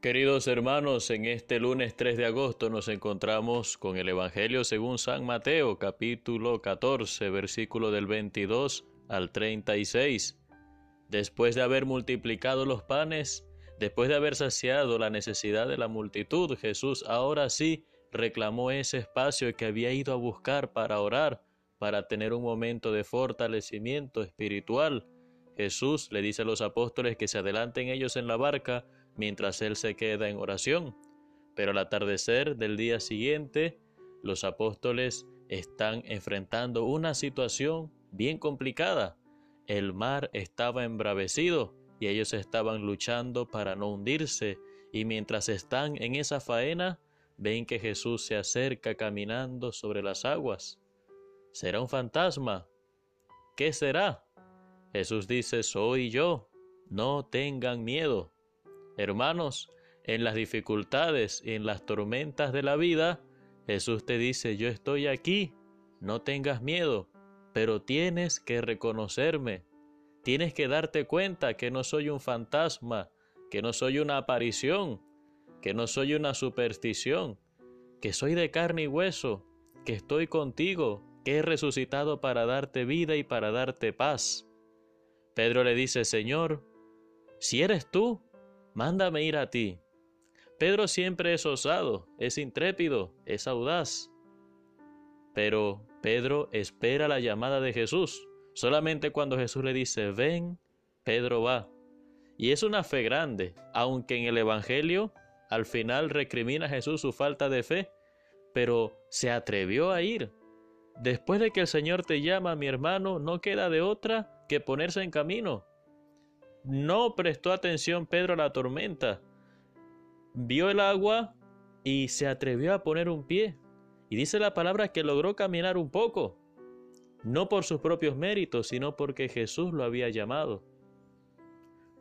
Queridos hermanos, en este lunes 3 de agosto nos encontramos con el Evangelio según San Mateo, capítulo 14, versículo del 22 al 36. Después de haber multiplicado los panes, después de haber saciado la necesidad de la multitud, Jesús ahora sí reclamó ese espacio que había ido a buscar para orar, para tener un momento de fortalecimiento espiritual. Jesús le dice a los apóstoles que se adelanten ellos en la barca, mientras él se queda en oración. Pero al atardecer del día siguiente, los apóstoles están enfrentando una situación bien complicada. El mar estaba embravecido y ellos estaban luchando para no hundirse, y mientras están en esa faena, ven que Jesús se acerca caminando sobre las aguas. ¿Será un fantasma? ¿Qué será? Jesús dice, soy yo, no tengan miedo. Hermanos, en las dificultades y en las tormentas de la vida, Jesús te dice, yo estoy aquí, no tengas miedo, pero tienes que reconocerme, tienes que darte cuenta que no soy un fantasma, que no soy una aparición, que no soy una superstición, que soy de carne y hueso, que estoy contigo, que he resucitado para darte vida y para darte paz. Pedro le dice, Señor, si eres tú, mándame ir a ti. Pedro siempre es osado, es intrépido, es audaz. Pero Pedro espera la llamada de Jesús. Solamente cuando Jesús le dice, ven, Pedro va. Y es una fe grande, aunque en el Evangelio al final recrimina a Jesús su falta de fe, pero se atrevió a ir. Después de que el Señor te llama, mi hermano, no queda de otra que ponerse en camino. No prestó atención Pedro a la tormenta. Vio el agua y se atrevió a poner un pie. Y dice la palabra que logró caminar un poco, no por sus propios méritos, sino porque Jesús lo había llamado.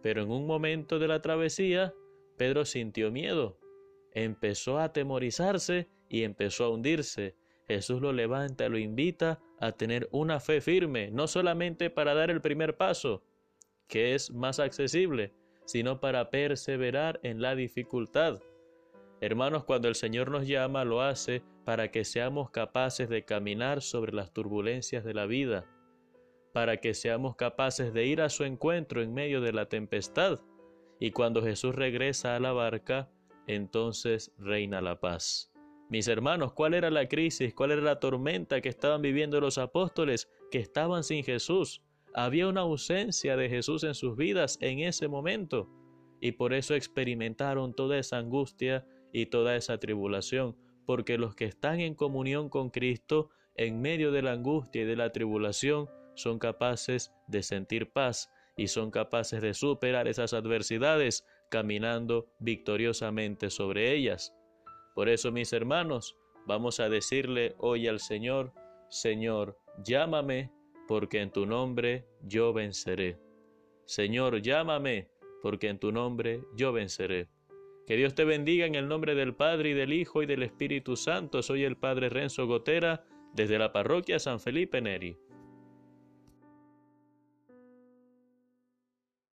Pero en un momento de la travesía, Pedro sintió miedo, empezó a atemorizarse y empezó a hundirse. Jesús lo levanta, lo invita a tener una fe firme, no solamente para dar el primer paso, que es más accesible, sino para perseverar en la dificultad. Hermanos, cuando el Señor nos llama, lo hace para que seamos capaces de caminar sobre las turbulencias de la vida, para que seamos capaces de ir a su encuentro en medio de la tempestad, y cuando Jesús regresa a la barca, entonces reina la paz. Mis hermanos, ¿cuál era la crisis? ¿Cuál era la tormenta que estaban viviendo los apóstoles que estaban sin Jesús? Había una ausencia de Jesús en sus vidas en ese momento y por eso experimentaron toda esa angustia y toda esa tribulación, porque los que están en comunión con Cristo en medio de la angustia y de la tribulación son capaces de sentir paz y son capaces de superar esas adversidades caminando victoriosamente sobre ellas. Por eso, mis hermanos, vamos a decirle hoy al Señor, Señor, llámame porque en tu nombre yo venceré. Señor, llámame, porque en tu nombre yo venceré. Que Dios te bendiga en el nombre del Padre y del Hijo y del Espíritu Santo. Soy el Padre Renzo Gotera desde la parroquia San Felipe Neri.